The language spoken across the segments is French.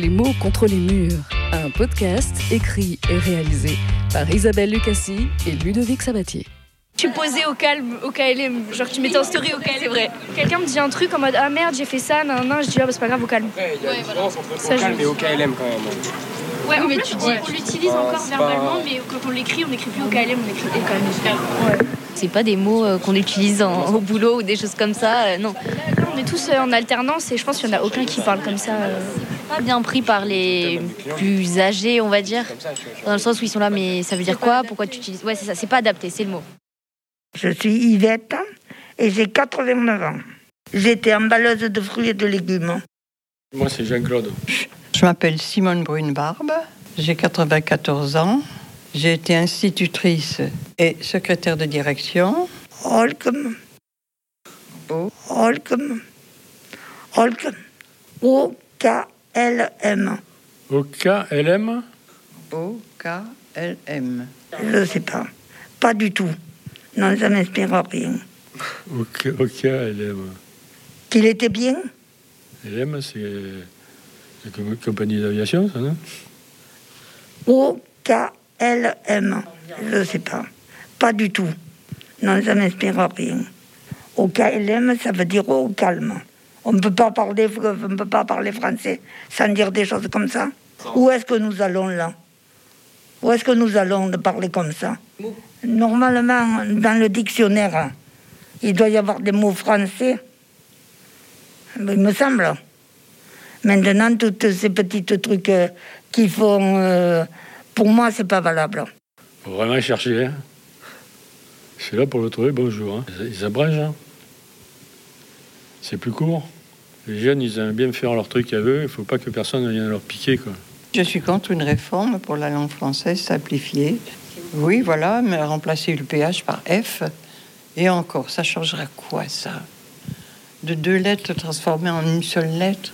Les mots contre les murs, un podcast écrit et réalisé par Isabelle Lucassi et Ludovic Sabatier. Tu posais au calme, au KLM, genre tu mettais en story au KLM. C'est vrai. Quelqu'un me dit un truc en mode ah merde j'ai fait ça, nan, nan, je dis ah bah c'est pas grave au calme. Ouais, il y a une différence entre Ça, au calme je- et au KLM quand même. Ouais, mais tu dis- on l'utilise encore verbalement, mais quand on l'écrit, on n'écrit plus au KLM, on écrit au calme. Ouais. C'est pas des mots euh, qu'on utilise en- au boulot ou des choses comme ça. euh, non, Là, on est tous euh, en alternance et je pense qu'il n'y en a aucun qui parle comme ça. Pas bien pris par les plus âgés, on va dire. Dans le sens où ils sont là, mais ça veut dire quoi? Pourquoi tu utilises? Ouais, c'est ça. C'est pas adapté, c'est le mot. Je suis Yvette et j'ai 89 ans. J'étais emballeuse de fruits et de légumes. Moi, c'est Jean-Claude. Je m'appelle Simone Brune-Barbe, j'ai 94 ans, j'ai été institutrice et secrétaire de direction. Holcomb. Oh. Holcomb. Holcomb. O-K-L-M. Au KLM O-K-L-M. Je sais pas. Pas du tout. Non, ça m'inspire rien. Au, K- au KLM. Qu'il était bien? LM, c'est la com- compagnie d'aviation, ça, non? O-K-L-M. Je sais pas. Pas du tout. Non, ça m'inspire rien. O-K-L-M, ça veut dire au calme. On ne peut pas parler, français sans dire des choses comme ça. Où est-ce que nous allons là? Où est-ce que nous allons de parler comme ça? Normalement, dans le dictionnaire, il doit y avoir des mots français. Il me semble. Maintenant, toutes ces petits trucs euh, qui font. euh, pour moi, c'est pas valable. Faut vraiment chercher. Hein. Je là pour le trouver, bonjour. Hein. Ils abrègent. hein. C'est plus court. Les jeunes, ils aiment bien faire leur truc à eux. Il faut pas que personne vienne leur piquer. Quoi. Je suis contre une réforme pour la langue française simplifiée. Oui, voilà, mais remplacer le PH par F. Et encore, ça changera quoi, ça? De deux lettres transformées en une seule lettre?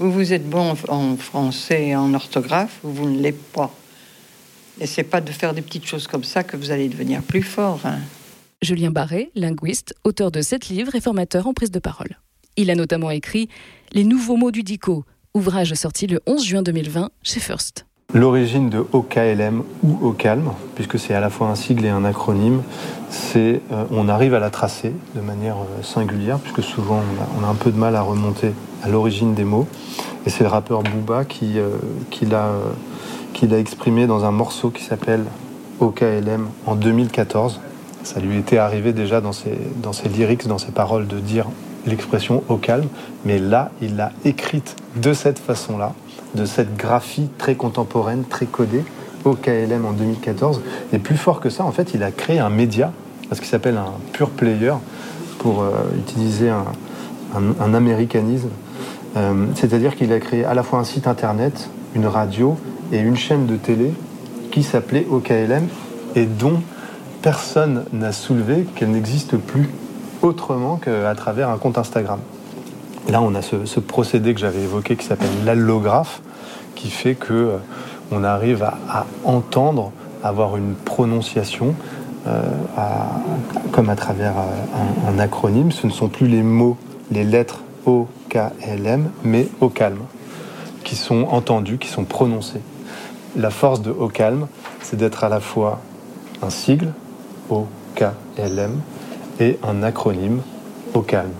Ou vous êtes bon en- français et en orthographe, ou vous ne l'êtes pas. Et c'est pas de faire des petites choses comme ça que vous allez devenir plus fort. hein. Julien Barré, linguiste, auteur de sept livres et formateur en prise de parole. Il a notamment écrit Les nouveaux mots du DICO, ouvrage sorti le 11 juin 2020 chez First. L'origine de OKLM ou au puisque c'est à la fois un sigle et un acronyme, c'est euh, on arrive à la tracer de manière euh, singulière, puisque souvent on a, un peu de mal à remonter à l'origine des mots. Et c'est le rappeur Booba qui, euh, l'a exprimé dans un morceau qui s'appelle OKLM en 2014. Ça lui était arrivé déjà dans ses, dans ses lyrics, dans ses paroles, de dire l'expression au calme, mais là, il l'a écrite de cette façon-là, de cette graphie très contemporaine, très codée, au KLM en 2014. Et plus fort que ça, en fait, il a créé un média, ce qui s'appelle un pure player, pour euh, utiliser un, un- américanisme. Euh, C'est-à-dire qu'il a créé à la fois un site internet, une radio et une chaîne de télé qui s'appelait OKLM et dont personne n'a soulevé qu'elle n'existe plus autrement qu'à travers un compte Instagram. Là, on a ce, procédé que j'avais évoqué qui s'appelle l'allographe, qui fait que euh, on arrive à, entendre, avoir une prononciation, euh, comme à travers euh, un, un acronyme. Ce ne sont plus les mots, les lettres O, K, L, M, mais au calme, qui sont entendus, qui sont prononcés. La force de au calme, c'est d'être à la fois un sigle, O, K, L, M, et un acronyme, au calme.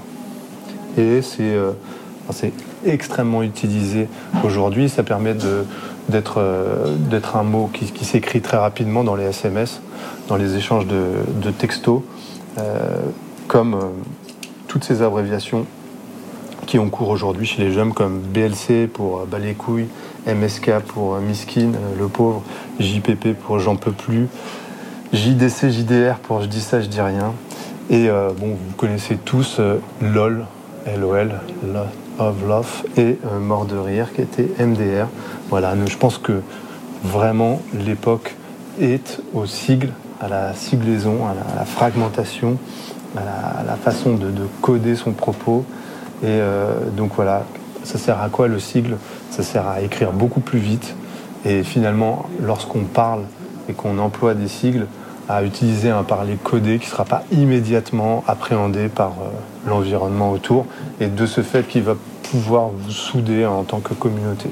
Et c'est euh, c'est extrêmement utilisé aujourd'hui. Ça permet euh, d'être un mot qui, s'écrit très rapidement dans les SMS, dans les échanges de, de textos, euh, comme toutes ces abréviations qui ont cours aujourd'hui chez les jeunes, comme BLC pour bas les couilles, MSK pour miskin, le pauvre, JPP pour j'en peux plus, JDC, JDR pour je dis ça, je dis rien. Et euh, bon, vous connaissez tous euh, LOL, LOL, Lot of Love, et euh, Mort de Rire, qui était MDR. Voilà, je pense que vraiment l'époque est au sigle, à la siglaison, à la, fragmentation, à la, façon de, de coder son propos. Et euh, donc voilà, ça sert à quoi le sigle? Ça sert à écrire beaucoup plus vite. Et finalement, lorsqu'on parle et qu'on emploie des sigles, à utiliser un parler codé qui ne sera pas immédiatement appréhendé par euh, l'environnement autour et de ce fait qui va pouvoir vous souder en tant que communauté.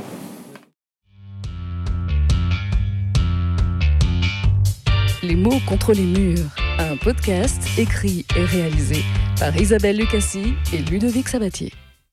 Les mots contre les murs, un podcast écrit et réalisé par Isabelle Lucassi et Ludovic Sabatier.